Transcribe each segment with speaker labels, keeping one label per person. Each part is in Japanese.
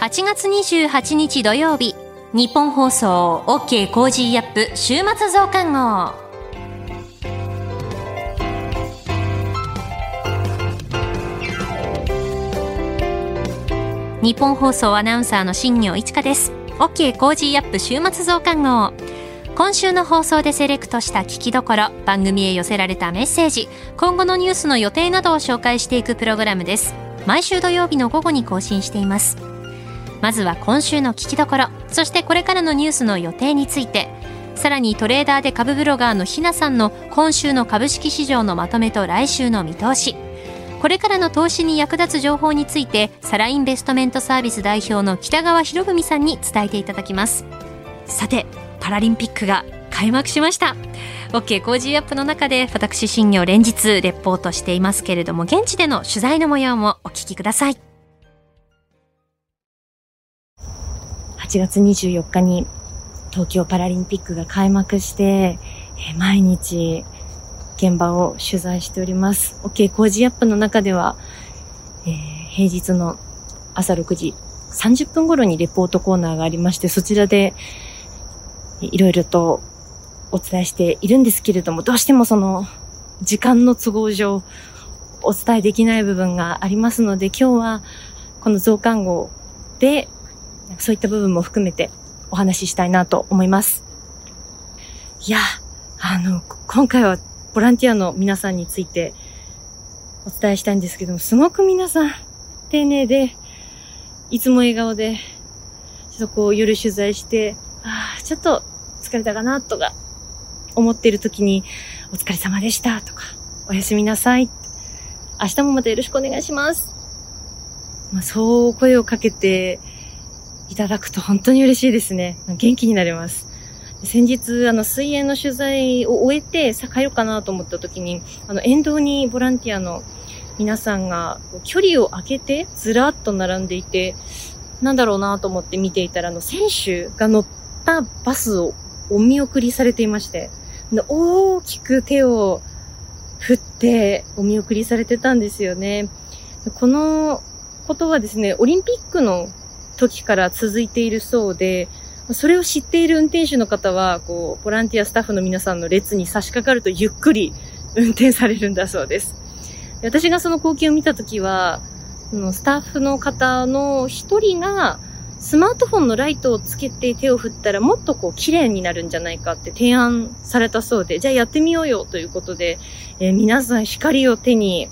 Speaker 1: 8月28日土曜日。日本放送 OK コージーアップ週末増刊号。ニッポン放送アナウンサーの新行市佳です。OK コージーアップ週末増刊号。今週の放送でセレクトした聞きどころ番組へ寄せられたメッセージ今後のニュースの予定などを紹介していくプログラムです。毎週土曜日の午後に更新しています。まずは今週の聞きどころ。そしてこれからのニュースの予定について。さらにトレーダーで株ブロガーのひなさんの今週の株式市場のまとめと来週の見通し。これからの投資に役立つ情報についてサラインベストメントサービス代表の北川博文さんに伝えていただきます。さてパラリンピックが開幕しました。OK コージーアップの中で私新行連日レポートしていますけれども現地での取材の模様もお聞きください。
Speaker 2: 8月24日に東京パラリンピックが開幕してえ、毎日現場を取材しております。OK コージアップの中では、えー、平日の朝6時30分頃にレポートコーナーがありまして、そちらでいろいろとお伝えしているんですけれども、どうしてもその時間の都合上お伝えできない部分がありますので、今日はこの増刊号でそういった部分も含めてお話ししたいなと思います。いや、あの、今回はボランティアの皆さんについてお伝えしたいんですけども、すごく皆さん丁寧で、いつも笑顔で、ちょっとこう夜取材して、ああ、ちょっと疲れたかなとか思っている時に、お疲れ様でしたとか、おやすみなさい。明日もまたよろしくお願いします。まあ、そう声をかけていただくと本当に嬉しいですね。元気になれます。先日、あの、水泳の取材を終えて、さあ帰ろうかなと思った時に、あの、沿道にボランティアの皆さんが、距離を空けて、ずらっと並んでいて、なんだろうなと思って見ていたら、あの、選手が乗ったバスをお見送りされていまして、大きく手を振ってお見送りされてたんですよね。このことはですね、オリンピックの時から続いているそうで、それを知っている運転手の方は、こう、ボランティアスタッフの皆さんの列に差し掛かるとゆっくり運転されるんだそうです。私がその光景を見たときは、そのスタッフの方の一人が、スマートフォンのライトをつけて手を振ったらもっとこう綺麗になるんじゃないかって提案されたそうで、じゃあやってみようよということで、えー、皆さん光を手に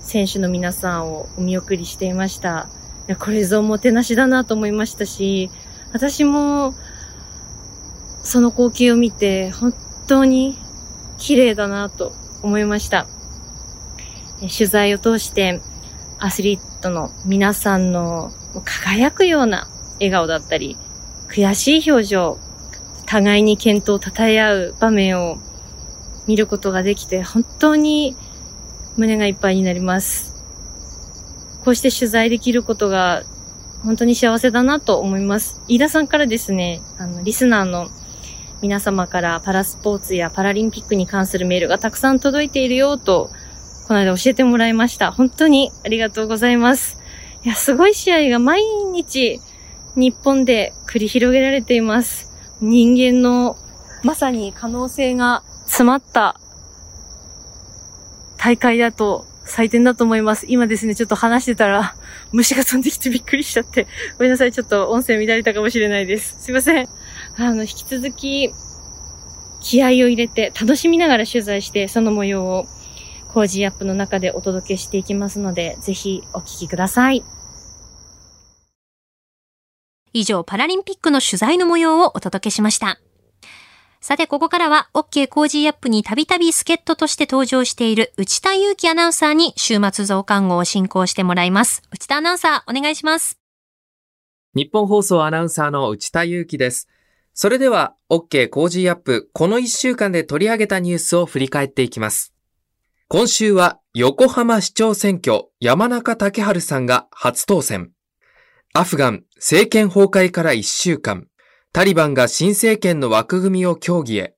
Speaker 2: 選手の皆さんをお見送りしていました。いや、これぞもてなしだなと思いましたし、私も、その光景を見て、本当に綺麗だなと思いました。取材を通して、アスリートの皆さんの輝くような笑顔だったり、悔しい表情、互いに健闘を称え合う場面を見ることができて、本当に胸がいっぱいになります。こうして取材できることが本当に幸せだなと思います。飯田さんからですね、あの、リスナーの皆様からパラスポーツやパラリンピックに関するメールがたくさん届いているよと、この間教えてもらいました。本当にありがとうございます。いや、すごい試合が毎日日本で繰り広げられています。人間のまさに可能性が詰まった大会だと採点だと思います。今ですね、ちょっと話してたら、虫が飛んできてびっくりしちゃって、ごめんなさい、ちょっと音声乱れたかもしれないです。すいません。あの、引き続き、気合を入れて、楽しみながら取材して、その模様を、 Cozy up の中でお届けしていきますので、ぜひお聞きください。
Speaker 1: 以上、パラリンピックの取材の模様をお届けしました。さて、ここからは、OK コージーアップにたびたび助っ人として登場している内田雄基アナウンサーに週末増刊号を進行してもらいます。内田アナウンサー、お願いします。
Speaker 3: ニッポン放送アナウンサーの内田雄基です。それでは、OK コージーアップ、この1週間で取り上げたニュースを振り返っていきます。今週は、横浜市長選挙、山中竹春さんが初当選。アフガン、政権崩壊から1週間。タリバンが新政権の枠組みを協議へ。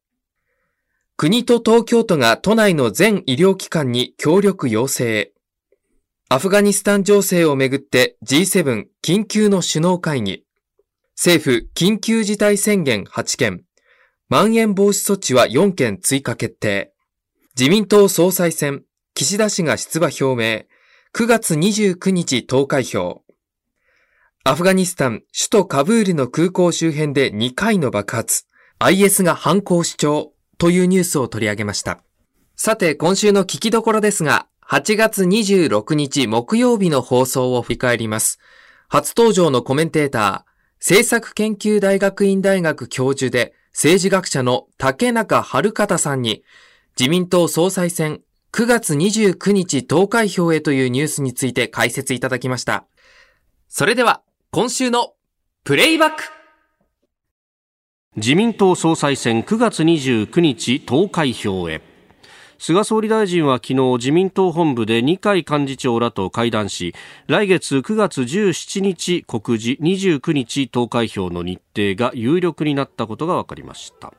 Speaker 3: 国と東京都が都内の全医療機関に協力要請へ。アフガニスタン情勢をめぐって G7 緊急の首脳会議。政府緊急事態宣言8件。まん延防止措置は4件追加決定。自民党総裁選、岸田氏が出馬表明。9月29日投開票。アフガニスタン首都カブールの空港周辺で2回の爆発。IS が犯行主張というニュースを取り上げました。さて、今週の聞きどころですが、8月26日木曜日の放送を振り返ります。初登場のコメンテーター、政策研究大学院大学教授で政治学者の竹中春方さんに、自民党総裁選9月29日投開票へというニュースについて解説いただきました。それでは、今週のプレイバック
Speaker 4: 自民党総裁選9月29日投開票へ。菅総理大臣は昨日自民党本部で二階幹事長らと会談し来月9月17日告示29日投開票の日程が有力になったことが分かりました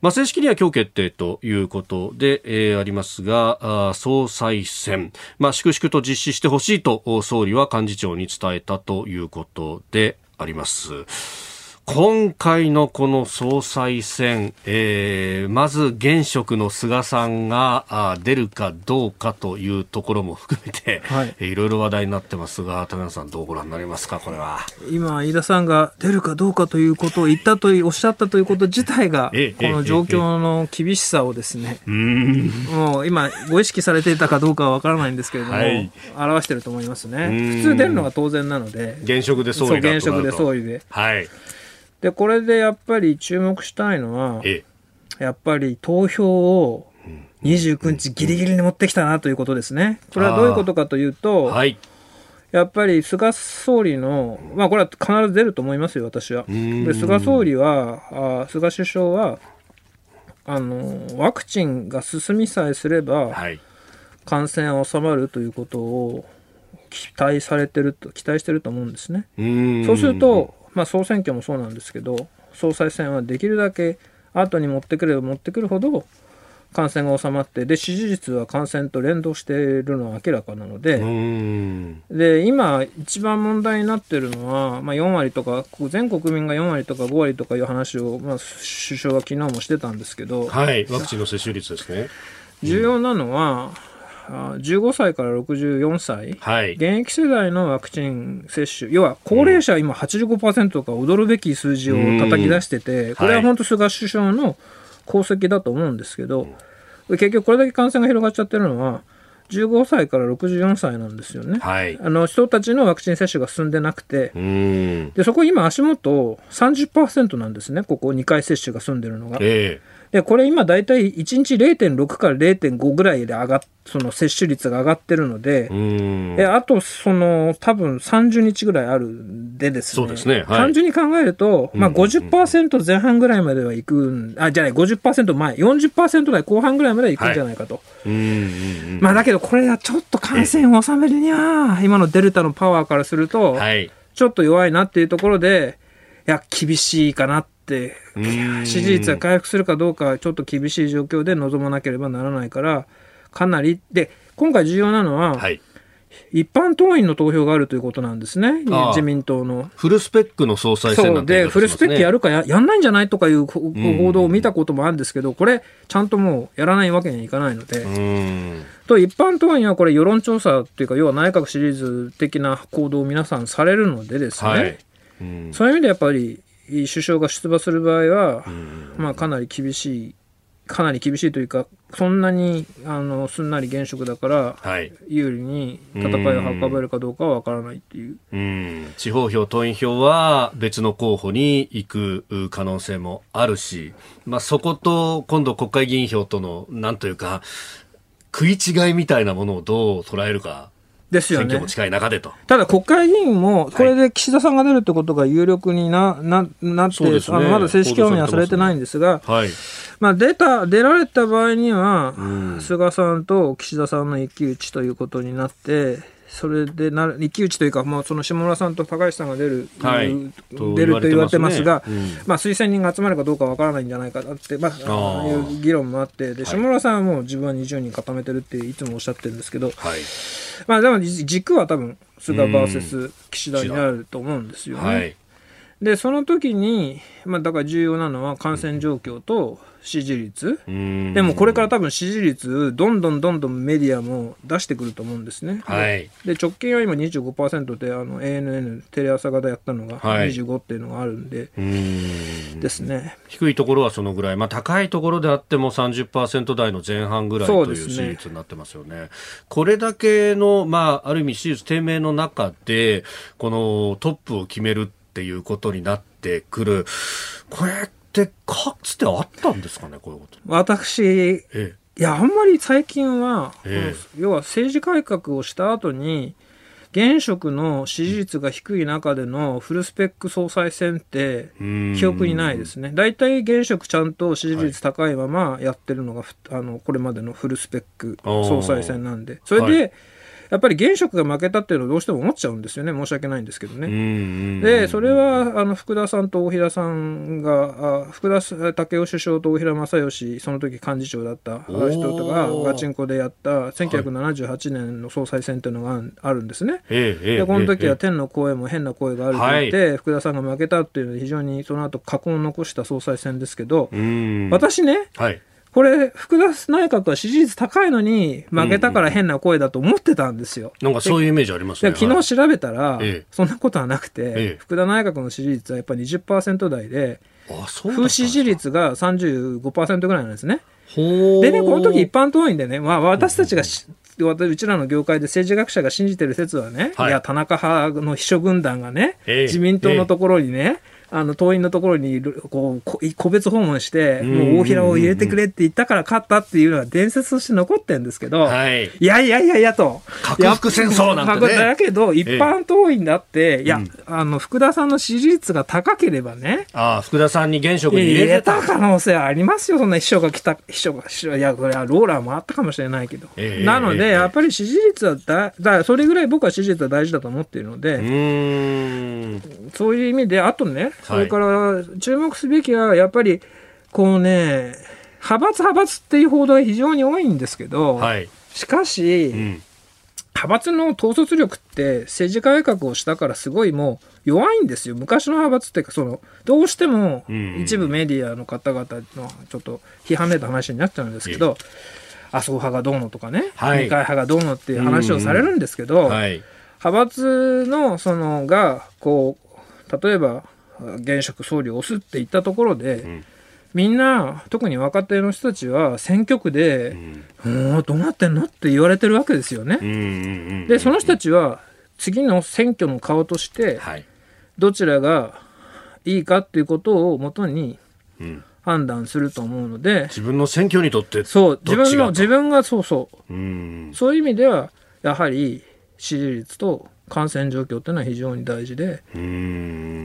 Speaker 4: まあ、正式には今日決定ということで、えー、ありますが、総裁選、まあ、粛々と実施してほしいと総理は幹事長に伝えたということであります。今回のこの総裁選、えー、まず現職の菅さんがあ出るかどうかというところも含めて、はい、いろいろ話題になってますが、田中さんどうご覧になりますか、これは。
Speaker 5: 今、飯田さんが出るかどうかということを言ったとおっしゃったということ自体が、この状況の厳しさをですね、もう今、ご意識されていたかどうかはわからないんですけれども、はい、表していると思いますね。普通出るのが当然なので、
Speaker 4: 現職で総理
Speaker 5: 現職で総理で。はいで、これでやっぱり注目したいのは、やっぱり投票を29日ギリギリに持ってきたなということですね。これはどういうことかというと、はい、やっぱり菅総理の、まあこれは必ず出ると思いますよ、私は。で、菅総理は、あ菅首相は、あの、ワクチンが進みさえすれば、はい、感染は収まるということを期待されてると、期待してると思うんですね。そうすると、まあ、総選挙もそうなんですけど総裁選はできるだけ後に持ってくれば持ってくるほど感染が収まってで支持率は感染と連動しているのは明らかなのでで今一番問題になっているのは、まあ、4割とか全国民が4割とか5割とかいう話を、まあ、首相は昨日もしてたんですけど、
Speaker 4: はい、ワクチンの接種率ですね。
Speaker 5: 重要なのは、15歳から64歳、はい、現役世代のワクチン接種、要は高齢者は今85%とか驚るべき数字を叩き出してて、これは本当、菅首相の功績だと思うんですけど、結局これだけ感染が広がっちゃってるのは、15歳から64歳なんですよね、はい、あの人たちのワクチン接種が進んでなくて、でそこ今、足元30%なんですね、ここ2回接種が済んでるのが。えーで、これ今大体1日0.6から0.5ぐらいで上がっ、その接種率が上がってるので、えあと、その、多分30日ぐらいあるんでですね。そうですね。はい、単純に考えると、まあ50%前半ぐらいまではいくあ、じゃない、50%前、40%台後半ぐらいまではいくんじゃないかと。はい、まあだけどこれはちょっと感染を収めるには、今のデルタのパワーからすると、ちょっと弱いなっていうところで、いや、厳しいかなって、支持率が回復するかどうか、ちょっと厳しい状況で臨まなければならないから、かなり、で、今回重要なのは、はい、一般党員の投票があるということなんですね、自民党の。
Speaker 4: フルスペックの総裁選
Speaker 5: なんて、ね、で、フルスペックやるかややんないんじゃないとかいう報道を見たこともあるんですけど、これ、ちゃんともうやらないわけにはいかないので。と、一般党員はこれ、世論調査っていうか、要は内閣支持率的な行動を皆さんされるのでですね、はい。そういう意味でやっぱり首相が出馬する場合は、まあ、かなり厳しいかなり厳しいというかそんなにあのすんなり現職だから、はい、有利に戦いを運べるかどうかは分からないっていう。
Speaker 4: う地方票、党員票は別の候補に行く可能性もあるし、まあ、そこと今度国会議員票とのなんというか食い違いみたいなものをどう捉えるかですよね。選挙も近い中でと。
Speaker 5: ただ国会議員も、これで岸田さんが出るってことが有力にな、な、なって、ね、あのまだ正式表明はされてないんですが、はい、まあ出た、出られた場合には、うん、菅さんと岸田さんの一騎打ちということになって、それでな一騎打ちというか、まあ、その下村さんと高橋さんが出る、はい、出ると言われてますが、すね。うん、まあ、推薦人が集まるかどうかわからないんじゃないかなって、まあ、あいう議論もあってで下村さんはもう自分は20人固めてるっていつもおっしゃってるんですけど、はい、まあ、でも軸は多分菅 VS 岸田になると思うんですよね。はい、でその時に、まあ、だから重要なのは感染状況と、支持率？でもこれから多分支持率どんどんどんどんメディアも出してくると思うんですね、はい、で直近は今25%であの ANN テレ朝型やったのが25っていうのがあるんで、はい、ですね。
Speaker 4: 低いところはそのぐらい、まあ、高いところであっても30%台の前半ぐらいという支持率になってますよね。ねこれだけの、まあ、ある意味支持率低迷の中でこのトップを決めるっていうことになってくる。これってかつてあったんですかねこういうこと。
Speaker 5: 私、ええ、いやあんまり最近は、ええ、要は政治改革をした後に現職の支持率が低い中でのフルスペック総裁選って記憶にないですね。大体現職ちゃんと支持率高いままやってるのが、はい、あのこれまでのフルスペック総裁選なんで。それで、はいやっぱり現職が負けたっていうのはどうしても思っちゃうんですよね、申し訳ないんですけどね。で、それはあの福田さんと大平さんが、あ福田武雄首相と大平正義、その時幹事長だった人とか、ガチンコでやった1978年の総裁選っていうのがあるんですね。で、この時は天の声も変な声があると言って、はい、福田さんが負けたっていうので、非常にその後、過去を残した総裁選ですけど、私ね、はいこれ、福田内閣は支持率高いのに、負けたから変な声だと思ってたんですよ。
Speaker 4: なんかそういうイメージありますね。
Speaker 5: 昨日調べたら、そんなことはなくて、ええ、福田内閣の支持率はやっぱり20%台で、不支持率が35%ぐらいなんですね。でね、この時一般党員でね、まあ、私たちが、うちらの業界で政治学者が信じてる説はね、はい、いや、田中派の秘書軍団がね、え自民党のところにね、あの党員のところにこう個別訪問して、もう大平を入れてくれって言ったから勝ったっていうのは伝説として残ってるんですけど、はい、いやいやいやいやと。
Speaker 4: 核服戦争なんて、ね、
Speaker 5: だけど、一般党員だって、ええ、いや、あの、福田さんの支持率が高ければね。
Speaker 4: ああ、福田さんに現職に入れ
Speaker 5: た。可能性ありますよ、そんな秘書が来た、秘書が、秘書いや、これはローラーもあったかもしれないけど。え、なので、やっぱり支持率はだ、だそれぐらい僕は支持率は大事だと思っているので、そういう意味で、あとね、それから、注目すべきは、やっぱり、こうね、派閥派閥っていう報道が非常に多いんですけど、はい、しかし、うん、派閥の統率力って政治改革をしたからすごいもう弱いんですよ。昔の派閥っていうか、その、どうしても一部メディアの方々のちょっと批判めいた話になっちゃうんですけど、麻生派がどうのとかね、はい、二階派がどうのっていう話をされるんですけど、うんうん。はい、派閥のそのが、こう、例えば現職総理を押すって言ったところで、うん、みんな特に若手の人たちは選挙区で「うん、どうなってんの?」って言われてるわけですよね。でその人たちは次の選挙の顔としてどちらがいいかっていうことをもとに判断すると思うので、
Speaker 4: 自分の選挙にとって
Speaker 5: そう自分の自分がそうそう。うそういう意味ではやはり支持率と感染状況というのは非常に大事で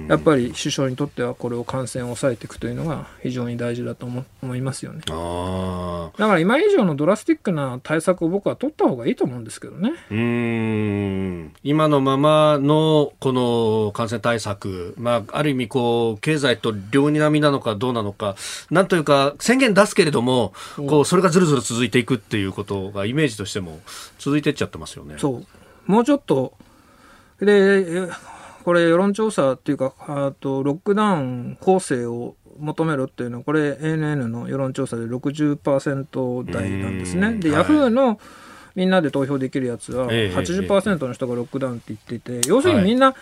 Speaker 5: やっぱり首相にとってはこれを感染を抑えていくというのが非常に大事だと思思いますよね。だから今以上のドラスティックな対策を僕は取った方がいいと思うんですけどね。
Speaker 4: うん。今のままのこの感染対策、まあ、ある意味こう経済と両に並みなのかどうなのかなんというか宣言出すけれどもこうそれがずるずる続いていくっていうことがイメージとしても続いていっちゃってますよね。
Speaker 5: そう。もうちょっとで、これ世論調査っていうか、あとロックダウン構成を求めろっていうのは、これ ANN の世論調査で60%台なんですね。で、ヤフーのみんなで投票できるやつは80%の人がロックダウンって言っていて、要するにみんな、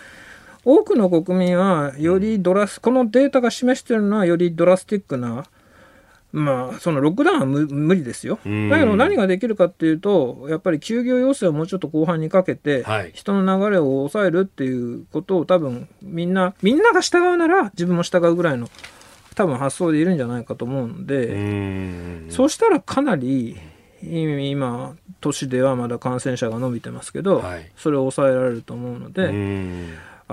Speaker 5: 多くの国民はよりドラス、このデータが示しているのはよりドラスティックなまあ、そのロックダウンは無理ですよ。だけど何ができるかっていうと、やっぱり休業要請をもうちょっと後半にかけて、人の流れを抑えるっていうことを多分みんな、みんなが従うなら自分も従うぐらいの多分発想でいるんじゃないかと思うので、そうしたらかなり今、都市ではまだ感染者が伸びてますけど、はい、それを抑えられると思うので、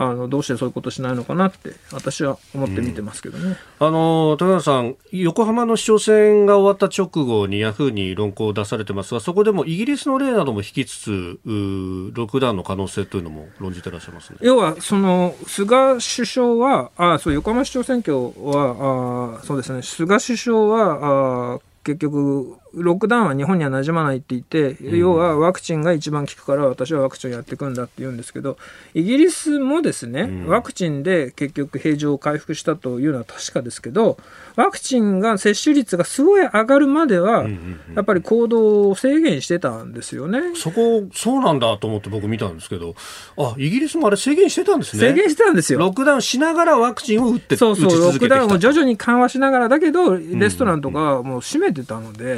Speaker 5: あのどうしてそういうことしないのかなって私は思って見てますけどね、
Speaker 4: うん、あの高野さん、横浜の市長選が終わった直後にヤフーに論考を出されてますがそこでもイギリスの例なども引きつつロックダウンの可能性というのも論じてらっしゃいます、ね、
Speaker 5: 要はその菅首相はあそう横浜市長選挙はあそうですね。菅首相はあ結局ロックダウンは日本には馴染まないって言って、要はワクチンが一番効くから私はワクチンをやっていくんだって言うんですけど、イギリスもですね、ワクチンで結局平常を回復したというのは確かですけど、ワクチンが接種率がすごい上がるまでは、やっぱり行動を制限してたんですよね。
Speaker 4: そこ、そうなんだと思って僕見たんですけど、あ、イギリスもあれ制限してたんですね。
Speaker 5: 制限してたんですよ。
Speaker 4: ロックダウンしながらワクチンを打って
Speaker 5: そうそう、ロックダウンを徐々に緩和しながらだけど、レストランとかもう閉めてたので、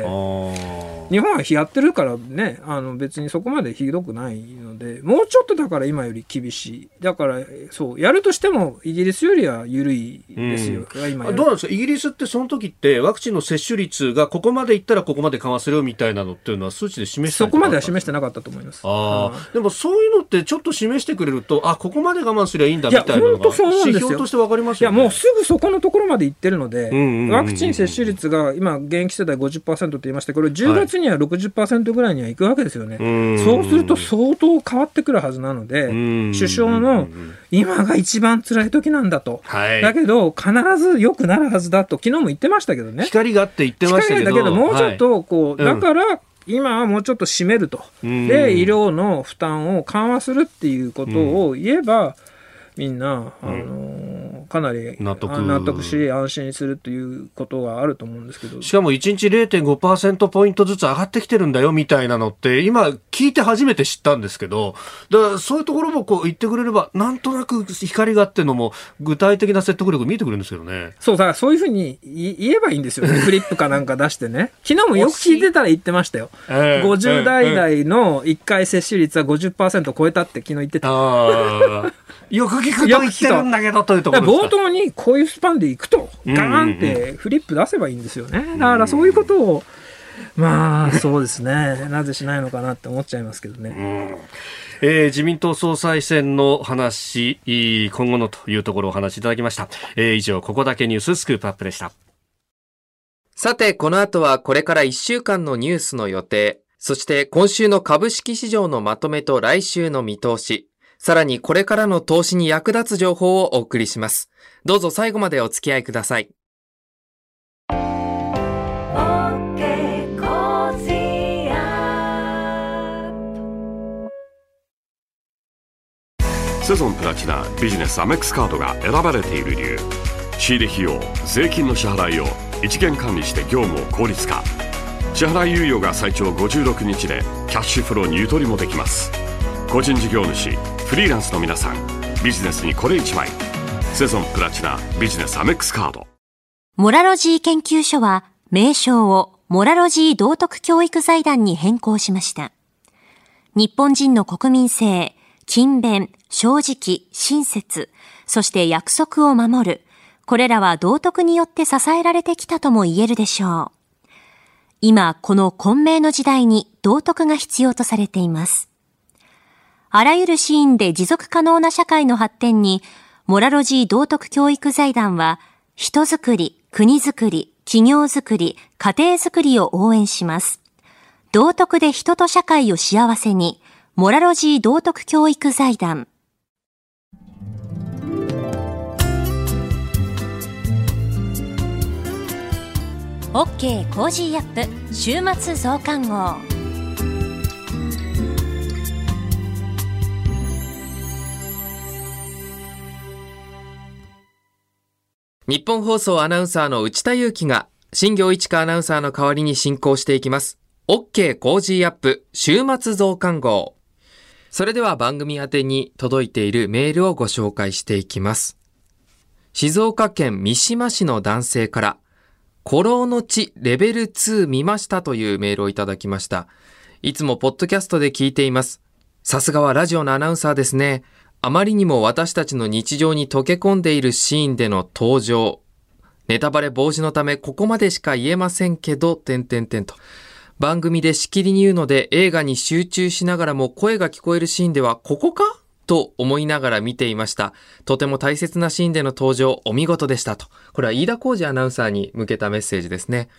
Speaker 5: 日本はやってるからね、あの別にそこまでひどくないので、もうちょっとだから今より厳しい。だから、そう、やるとしてもイギリスよりは緩いですよ、
Speaker 4: うん、今どうなんですか？イギリスってその時ってワクチンの接種率がここまでいったらここまで緩和するよみたいなのっていうのは数値で示して
Speaker 5: そこまでは示してなかったと思います。
Speaker 4: ああ、でもそういうのってちょっと示してくれると、あ、ここまで我慢すりゃいいんだみたいなのが指標としてわかりますよ、
Speaker 5: ね、いや、もうすぐそこのところまでいってるので、ワクチン接種率が今現役世代50%って言いましたけど、10月には60%ぐらいにはいくわけですよね。そうすると相当変わってくるはずなので、首相の今が一番辛い時なんだと。はい、だけど、必ず良くなるはずだと、昨日も言ってましたけどね。
Speaker 4: 光がって言ってましたけど。
Speaker 5: だけど、もうちょっと、こう、はい、だから、今はもうちょっと締めると。で、医療の負担を緩和するっていうことを言えば、みんな、あのーかなり納得納得し、安心するということがあると思うんですけど。
Speaker 4: しかも1日0.5%ポイントずつ上がってきてるんだよみたいなのって、今聞いて初めて知ったんですけど、だからそういうところもこう言ってくれれば、なんとなく光があってのも、具体的な説得力見えてくるんですけどね。
Speaker 5: そう、だからそういうふうに言えばいいんですよね。フリップかなんか出してね。昨日もよく聞いてたら言ってましたよ。えー、50代代の1回接種率は50%超えたって昨日言ってた。
Speaker 4: よく聞くと言ってるんだけどというところ
Speaker 5: 冒頭にこういうスパンでいくと、ガーンってフリップ出せばいいんですよね。だからそういうことを、まあ、そうですね。なぜしないのかなって思っちゃいますけどね。
Speaker 4: えー、自民党総裁選の話、今後のというところをお話しいただきました。えー、以上、ここだけニューススクープアップでした。
Speaker 3: さて、この後はこれから1週間のニュースの予定、そして今週の株式市場のまとめと来週の見通し、さらにこれからの投資に役立つ情報をお送りします。どうぞ最後までお付き合いください。
Speaker 6: セゾンプラチナビジネスアメックスカードが選ばれている理由仕入れ費用税金の支払いを一元管理して業務を効率化支払い猶予が最長56日でキャッシュフローにゆとりもできます個人事業主フリーランスの皆さんビジネスにこれ一枚。セゾンプラチナビジネスアメックスカード。
Speaker 1: モラロジー研究所は名称をモラロジー道徳教育財団に変更しました。日本人の国民性勤勉正直親切そして約束を守る。これらは道徳によって支えられてきたとも言えるでしょう。今この混迷の時代に道徳が必要とされています。あらゆるシーンで持続可能な社会の発展に、モラロジー道徳教育財団は、人づくり、国づくり、企業づくり、家庭づくりを応援します。道徳で人と社会を幸せに、モラロジー道徳教育財団。OK Cozy up 週末増刊号。
Speaker 3: ニッポン放送アナウンサーの内田雄基が、新行市佳アナウンサーの代わりに進行していきます。OK Cozy up 週末増刊号。それでは番組宛に届いているメールをご紹介していきます。静岡県三島市の男性から、孤狼の血レベル2見ましたというメールをいただきました。いつもポッドキャストで聞いています。さすがはラジオのアナウンサーですね。あまりにも私たちの日常に溶け込んでいるシーンでの登場。ネタバレ防止のためここまでしか言えませんけど、点々点と。番組でしきりに言うので映画に集中しながらも声が聞こえるシーンではここか？と思いながら見ていました。とても大切なシーンでの登場、お見事でしたと。これは飯田浩二アナウンサーに向けたメッセージですね。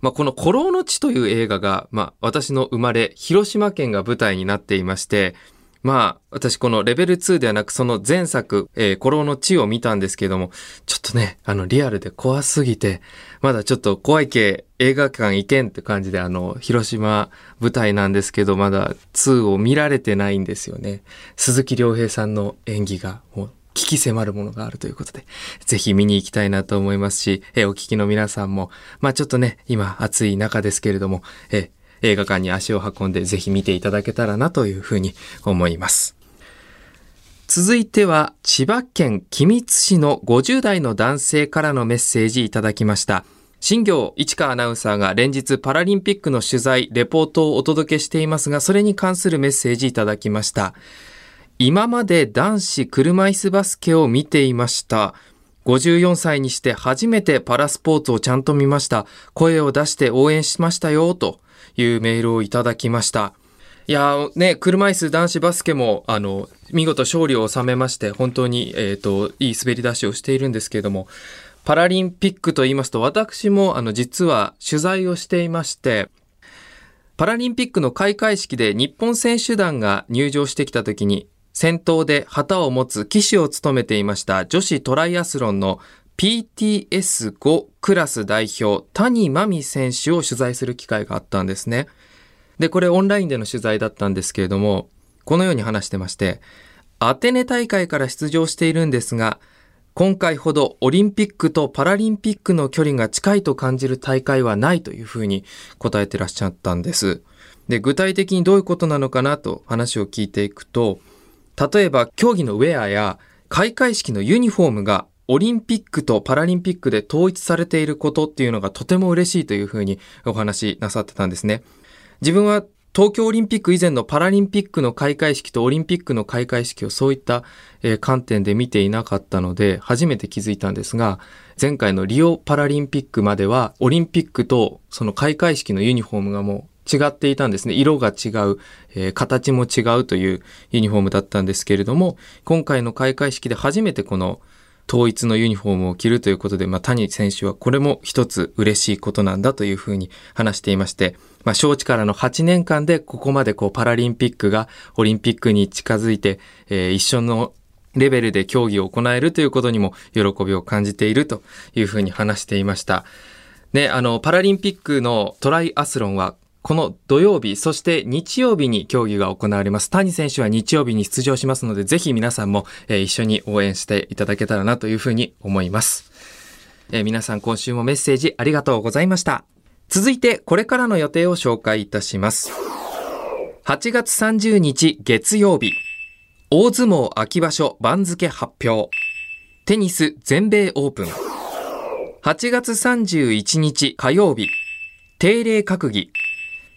Speaker 3: まあ、この古老の地という映画が、まあ、私の生まれ、広島県が舞台になっていまして、まあ、私このレベル2ではなくその前作、えー、古老の地を見たんですけども、ちょっとね、あの、リアルで怖すぎて、まだちょっと怖い系映画館行けんって感じで、あの、広島舞台なんですけど、まだ2を見られてないんですよね。鈴木亮平さんの演技が、もう、聞き迫るものがあるということで、ぜひ見に行きたいなと思いますし、えお聞きの皆さんも、まあちょっとね、今暑い中ですけれども、え映画館に足を運んでぜひ見ていただけたらなというふうに思います。続いては千葉県君津市の50代の男性からのメッセージいただきました。新業市川アナウンサーが連日パラリンピックの取材、レポートをお届けしていますが、それに関するメッセージいただきました。今まで男子車椅子バスケを見ていました。54歳にして初めてパラスポーツをちゃんと見ました。声を出して応援しましたよ、というメールをいただきました。いやね、車椅子男子バスケも、あの、見事勝利を収めまして、本当に、えっ、ー、と、いい滑り出しをしているんですけれども、パラリンピックと言いますと、私も、あの、実は取材をしていまして、パラリンピックの開会式で日本選手団が入場してきた時に、先頭で旗を持つ旗手を務めていました女子トライアスロンの PTS5 クラス代表、谷真美選手を取材する機会があったんですね。で、これオンラインでの取材だったんですけれども、このように話してまして、アテネ大会から出場しているんですが、今回ほどオリンピックとパラリンピックの距離が近いと感じる大会はないというふうに答えてらっしゃったんです。で、具体的にどういうことなのかなと話を聞いていくと、例えば競技のウェアや開会式のユニフォームがオリンピックとパラリンピックで統一されていることっていうのがとても嬉しいというふうにお話しなさってたんですね。自分は東京オリンピック以前のパラリンピックの開会式とオリンピックの開会式をそういった、観点で見ていなかったので初めて気づいたんですが前回のリオパラリンピックまではオリンピックとその開会式のユニフォームがもう違っていたんですね。色が違う、えー、形も違うというユニフォームだったんですけれども今回の開会式で初めてこの統一のユニフォームを着るということで、まあ、谷選手はこれも一つ嬉しいことなんだというふうに話していまして、まあ、招致からの8年間でここまでこうパラリンピックがオリンピックに近づいて、えー、一緒のレベルで競技を行えるということにも喜びを感じているというふうに話していました。ね、あの、パラリンピックのトライアスロンはこの土曜日、そして日曜日に競技が行われます。谷選手は日曜日に出場しますので、ぜひ皆さんも、えー、一緒に応援していただけたらなというふうに思います。えー、皆さん今週もメッセージありがとうございました。続いて、これからの予定を紹介いたします。8月30日月曜日、大相撲秋場所番付発表。テニス全米オープン。8月31日火曜日、定例閣議。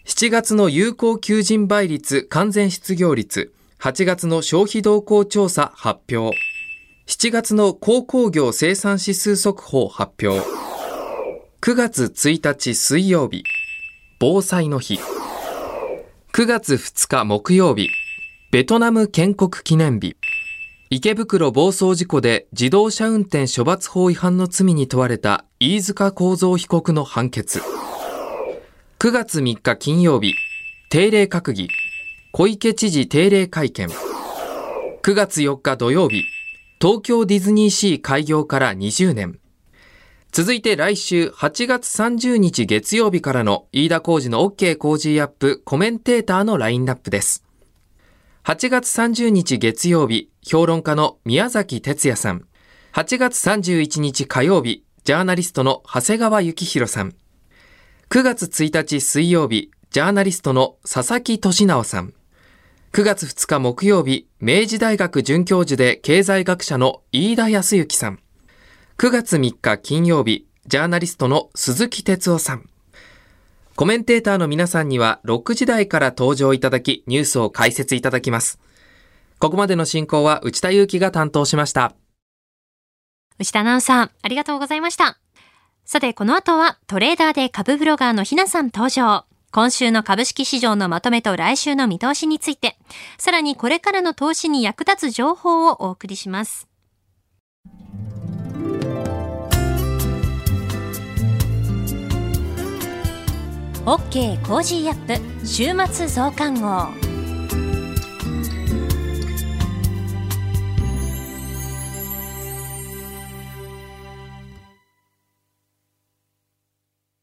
Speaker 3: 7月の有効求人倍率完全失業率、8月の消費動向調査発表、7月の鉱工業生産指数速報発表、9月1日水曜日、防災の日、9月2日木曜日、ベトナム建国記念日、池袋暴走事故で自動車運転処罰法違反の罪に問われた飯塚幸三被告の判決。9月3日金曜日、定例閣議、小池知事定例会見。9月4日土曜日、東京ディズニーシー開業から20年。続いて来週8月30日月曜日からの飯田浩二の OK 工事アップコメンテーターのラインナップです。8月30日月曜日、評論家の宮崎哲也さん。8月31日火曜日、ジャーナリストの長谷川幸宏さん。9月1日水曜日、ジャーナリストの佐々木俊直さん。9月2日木曜日、明治大学准教授で経済学者の飯田康之さん。9月3日金曜日、ジャーナリストの鈴木哲夫さん。コメンテーターの皆さんには6時台から登場いただき、ニュースを解説いただきます。ここまでの進行は内田祐樹が担当しました。
Speaker 1: 内田アナウンサー、ありがとうございました。さて、この後はトレーダーで株ブロガーのひなさん登場。今週の株式市場のまとめと来週の見通しについて、さらにこれからの投資に役立つ情報をお送りします。OK Cozy up 週末増刊号。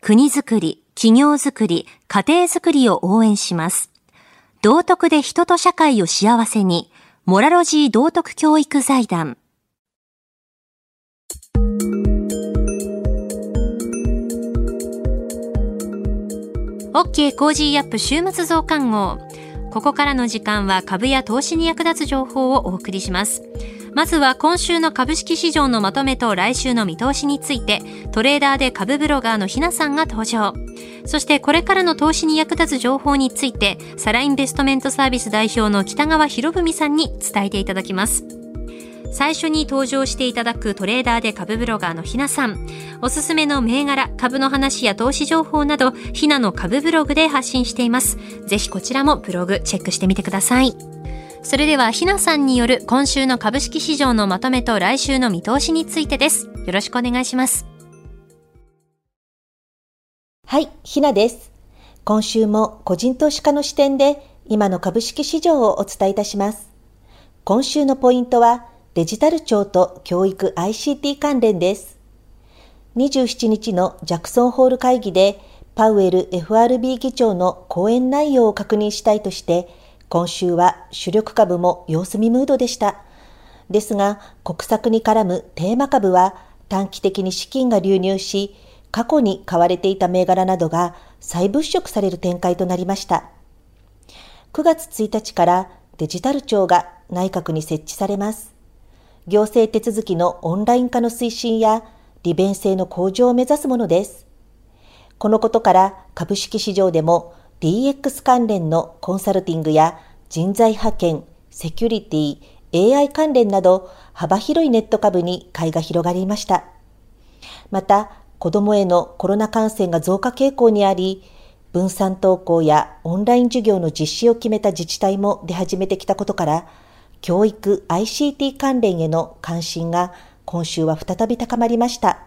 Speaker 1: 国づくり、企業づくり、家庭づくりを応援します。道徳で人と社会を幸せに、モラロジー道徳教育財団。OK Cozy up 週末増刊号。ここからの時間は株や投資に役立つ情報をお送りします。まずは今週の株式市場のまとめと来週の見通しについて、トレーダーで株ブロガーのひなさんが登場。そしてこれからの投資に役立つ情報について、サラインベストメントサービス代表の北川博文さんに伝えていただきます。最初に登場していただくトレーダーで株ブロガーのひなさん。おすすめの銘柄、株の話や投資情報など、ひなの株ブログで発信しています。ぜひこちらもブログチェックしてみてください。それではひなさんによる今週の株式市場のまとめと来週の見通しについてです。よろしくお願いします。
Speaker 7: はい、ひなです。今週も個人投資家の視点で今の株式市場をお伝えいたします。今週のポイントはデジタル庁と教育 ICT 関連です。27日のジャクソンホール会議でパウエル FRB 議長の講演内容を確認したいとして今週は主力株も様子見ムードでした。ですが、国策に絡むテーマ株は短期的に資金が流入し、過去に買われていた銘柄などが再物色される展開となりました。9月1日からデジタル庁が内閣に設置されます。行政手続きのオンライン化の推進や利便性の向上を目指すものです。このことから株式市場でも DX 関連のコンサルティングや人材派遣、セキュリティ、AI 関連など幅広いネット株に買いが広がりました。また、子供へのコロナ感染が増加傾向にあり、分散登校やオンライン授業の実施を決めた自治体も出始めてきたことから、教育 ICT 関連への関心が今週は再び高まりました。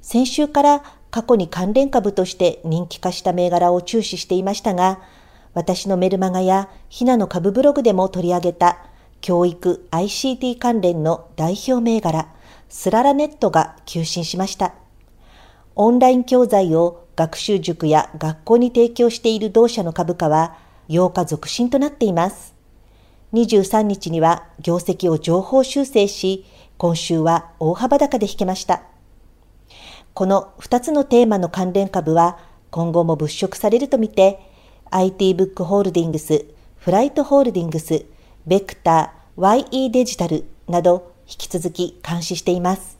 Speaker 7: 先週から過去に関連株として人気化した銘柄を注視していましたが、私のメルマガやひなの株ブログでも取り上げた教育 ICT 関連の代表銘柄、スララネットが急進しました。オンライン教材を学習塾や学校に提供している同社の株価は8日続伸となっています。23日には業績を情報修正し、今週は大幅高で引けました。この2つのテーマの関連株は今後も物色されるとみて、IT ブックホールディングス、フライトホールディングス、ベクター、YE デジタルなど引き続き監視しています。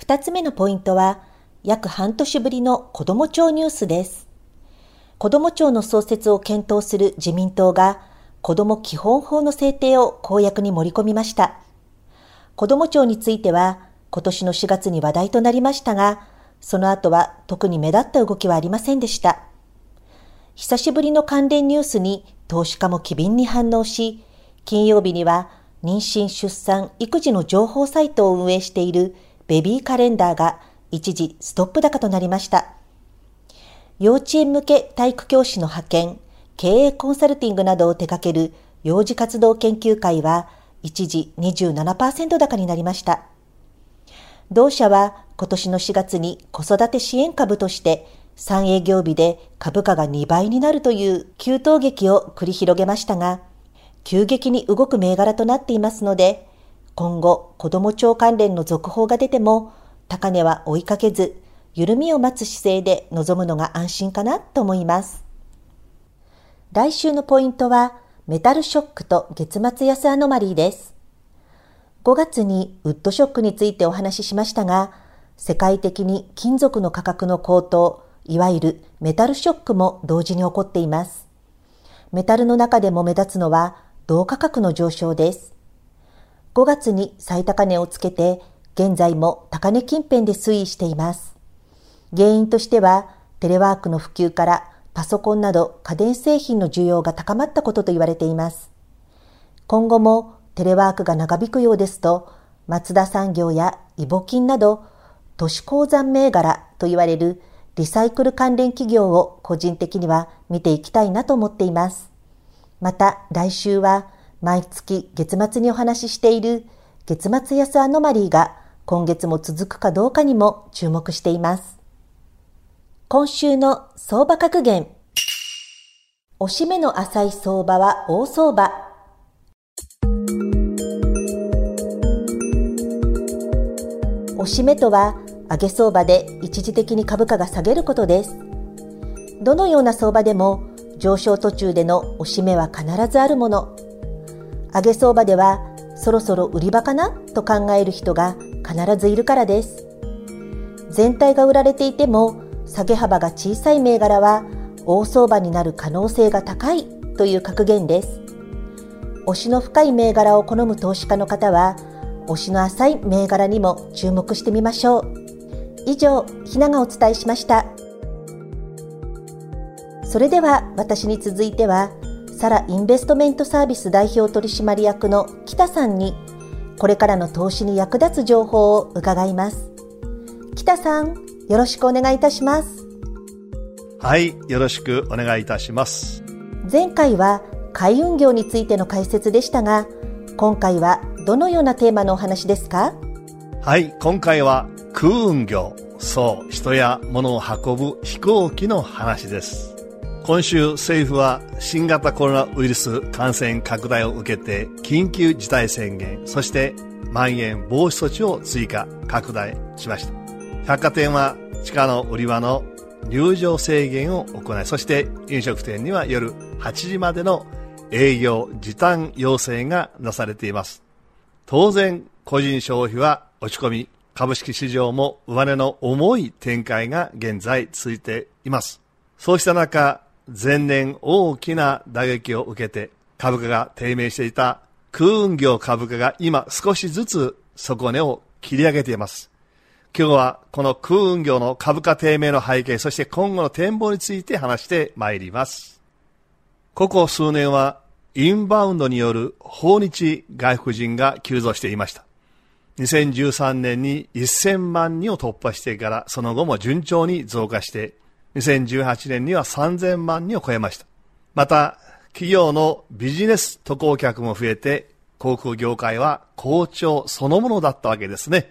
Speaker 7: 2つ目のポイントは、約半年ぶりの子ども庁ニュースです。子ども庁の創設を検討する自民党が、子ども基本法の制定を公約に盛り込みました。子ども庁については、今年の4月に話題となりましたが、その後は特に目立った動きはありませんでした。久しぶりの関連ニュースに投資家も機敏に反応し、金曜日には妊娠出産育児の情報サイトを運営しているベビーカレンダーが一時ストップ高となりました。幼稚園向け体育教師の派遣、経営コンサルティングなどを手掛ける幼児活動研究会は一時27%高になりました。同社は今年の4月に子育て支援株として3営業日で株価が2倍になるという急騰劇を繰り広げましたが、急激に動く銘柄となっていますので、今後子供庁関連の続報が出ても高値は追いかけず、緩みを待つ姿勢で臨むのが安心かなと思います。来週のポイントは、メタルショックと月末安アノマリーです。5月にウッドショックについてお話ししましたが、世界的に金属の価格の高騰、いわゆるメタルショックも同時に起こっています。メタルの中でも目立つのは銅価格の上昇です。5月に最高値をつけて、現在も高値近辺で推移しています。原因としては、テレワークの普及からパソコンなど家電製品の需要が高まったことと言われています。今後もテレワークが長引くようですと、松田産業やイボキンなど都市鉱山銘柄と言われるリサイクル関連企業を個人的には見ていきたいなと思っています。また来週は毎月月末にお話ししている月末安アノマリーが今月も続くかどうかにも注目しています。今週の相場格言。おしめの浅い相場は大相場。おしめとは上げ相場で一時的に株価が下げることです。どのような相場でも上昇途中での押し目は必ずあるもの。上げ相場ではそろそろ売り場かな？と考える人が必ずいるからです。全体が売られていても下げ幅が小さい銘柄は大相場になる可能性が高いという格言です。押しの深い銘柄を好む投資家の方は押しの浅い銘柄にも注目してみましょう。以上、ひながお伝えしました。それでは私に続いては、サラインベストメントサービス代表取締役の北さんに、これからの投資に役立つ情報を伺います。北さん、よろしくお願いいたします。
Speaker 8: はい、よろしくお願いいたします。
Speaker 7: 前回は海運業についての解説でしたが、今回はどのようなテーマのお話ですか？
Speaker 8: はい、今回は空運業、そう、人や物を運ぶ飛行機の話です。今週政府は新型コロナウイルス感染拡大を受けて緊急事態宣言、そしてまん延防止措置を追加、拡大しました。百貨店は地下の売り場の入場制限を行い、そして飲食店には夜8時までの営業時短要請がなされています。当然、個人消費は落ち込み、株式市場も上値の重い展開が現在続いています。そうした中、前年大きな打撃を受けて株価が低迷していた空運業株価が今少しずつ底値を切り上げています。今日はこの空運業の株価低迷の背景、そして今後の展望について話してまいります。ここ数年はインバウンドによる訪日外国人が急増していました。2013年に1000万人を突破してから、その後も順調に増加して、2018年には3000万人を超えました。また、企業のビジネス渡航客も増えて、航空業界は好調そのものだったわけですね。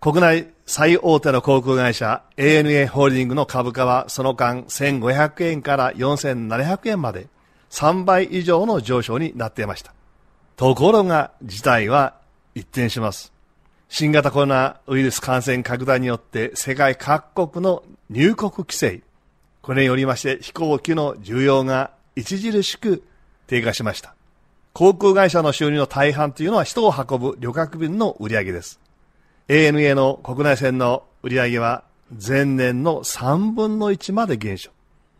Speaker 8: 国内最大手の航空会社 ANA ホールディングの株価はその間1500円から4700円まで3倍以上の上昇になっていました。ところが事態は一転します。新型コロナウイルス感染拡大によって世界各国の入国規制、これによりまして飛行機の需要が著しく低下しました。航空会社の収入の大半というのは人を運ぶ旅客便の売り上げです。ANA の国内線の売り上げは前年の3分の1まで減少。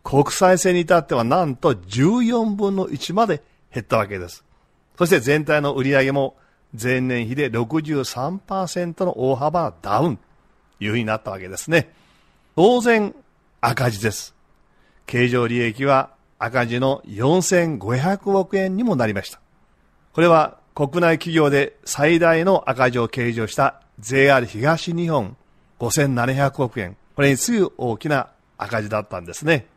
Speaker 8: 国際線に至ってはなんと14分の1まで減ったわけです。そして全体の売り上げも前年比で63%の大幅ダウンというふうになったわけですね。当然赤字です。経常利益は赤字の4500億円にもなりました。これは国内企業で最大の赤字を計上した JR 東日本5700億円。これに次ぐ大きな赤字だったんですね。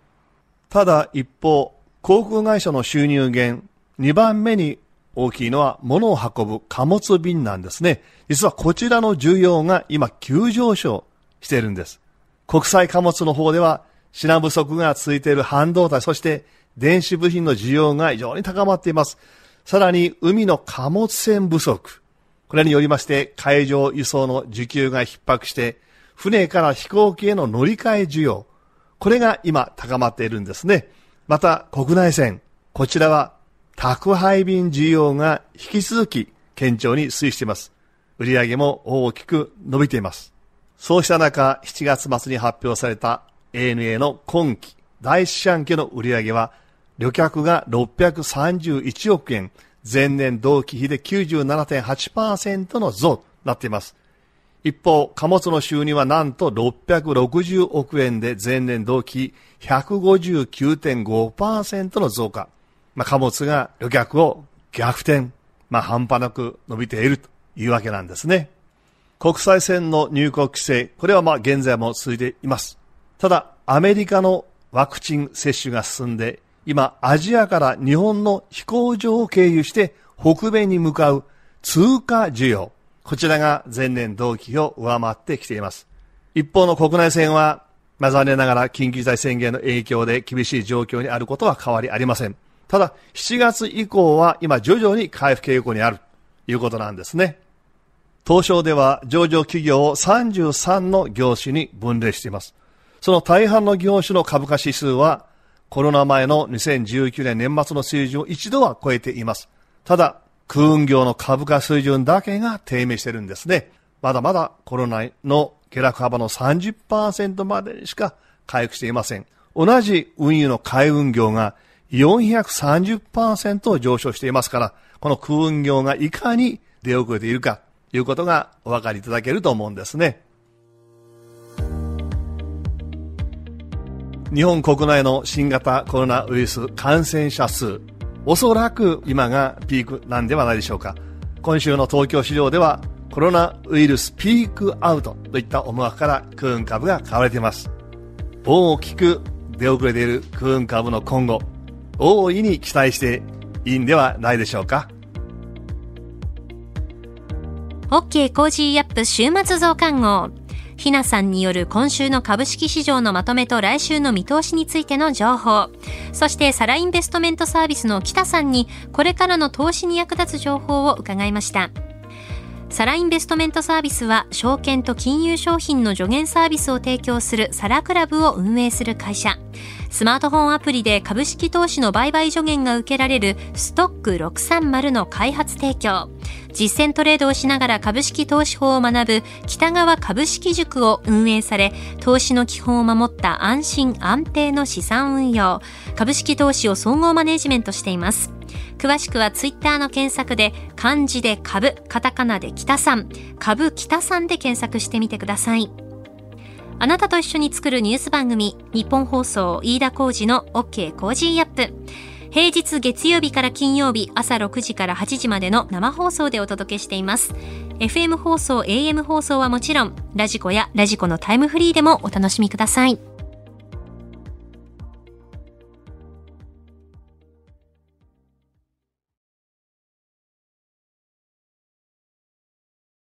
Speaker 8: ただ一方、航空会社の収入源、2番目に大きいのは物を運ぶ貨物便なんですね。実はこちらの需要が今急上昇しているんです。国際貨物の方では品不足が続いている半導体、そして電子部品の需要が非常に高まっています。さらに海の貨物船不足。これによりまして海上輸送の需給が逼迫して船から飛行機への乗り換え需要、これが今高まっているんですね。また国内線、こちらは宅配便需要が引き続き堅調に推移しています。売上も大きく伸びています。そうした中、7月末に発表された ANA の今期第四半期の売上は、旅客が631億円、前年同期比で97.8%の増となっています。一方、貨物の収入はなんと660億円で前年同期159.5%の増加。まあ、貨物が旅客を逆転、まあ、半端なく伸びているというわけなんですね。国際線の入国規制、これはまあ現在も続いています。ただ、アメリカのワクチン接種が進んで、今、アジアから日本の飛行場を経由して北米に向かう通過需要。こちらが前年同期を上回ってきています。一方の国内線は、まあ、残念ながら緊急事態宣言の影響で厳しい状況にあることは変わりありません。ただ、7月以降は今徐々に回復傾向にあるということなんですね。東証では上場企業を33の業種に分類しています。その大半の業種の株価指数はコロナ前の2019年年末の水準を一度は超えています。ただ、空運業の株価水準だけが低迷してるんですね。まだまだコロナの下落幅の30%までしか回復していません。同じ運輸の海運業が430%上昇していますから、この空運業がいかに出遅れているかということがお分かりいただけると思うんですね。日本国内の新型コロナウイルス感染者数、おそらく今がピークなんではないでしょうか。今週の東京市場ではコロナウイルスピークアウトといった思惑から空運株が買われています。大きく出遅れている空運株の今後、大いに期待していいんではないでしょうか。
Speaker 1: OK Cozy up 週末増刊号。ひなさんによる今週の株式市場のまとめと来週の見通しについての情報。そしてサラインベストメントサービスの北さんにこれからの投資に役立つ情報を伺いました。サラインベストメントサービスは証券と金融商品の助言サービスを提供するサラクラブを運営する会社。スマートフォンアプリで株式投資の売買助言が受けられるストック630の開発提供。実践トレードをしながら株式投資法を学ぶ北川株式塾を運営され、投資の基本を守った安心安定の資産運用、株式投資を総合マネジメントしています。詳しくはツイッターの検索で漢字で株、カタカナで北さん、株北さんで検索してみてください。あなたと一緒に作るニュース番組、ニッポン放送飯田浩司の OK Cozy up。平日月曜日から金曜日朝6時から8時までの生放送でお届けしています。FM 放送、AM 放送はもちろん、 radiko や radiko のタイムフリーでもお楽しみください。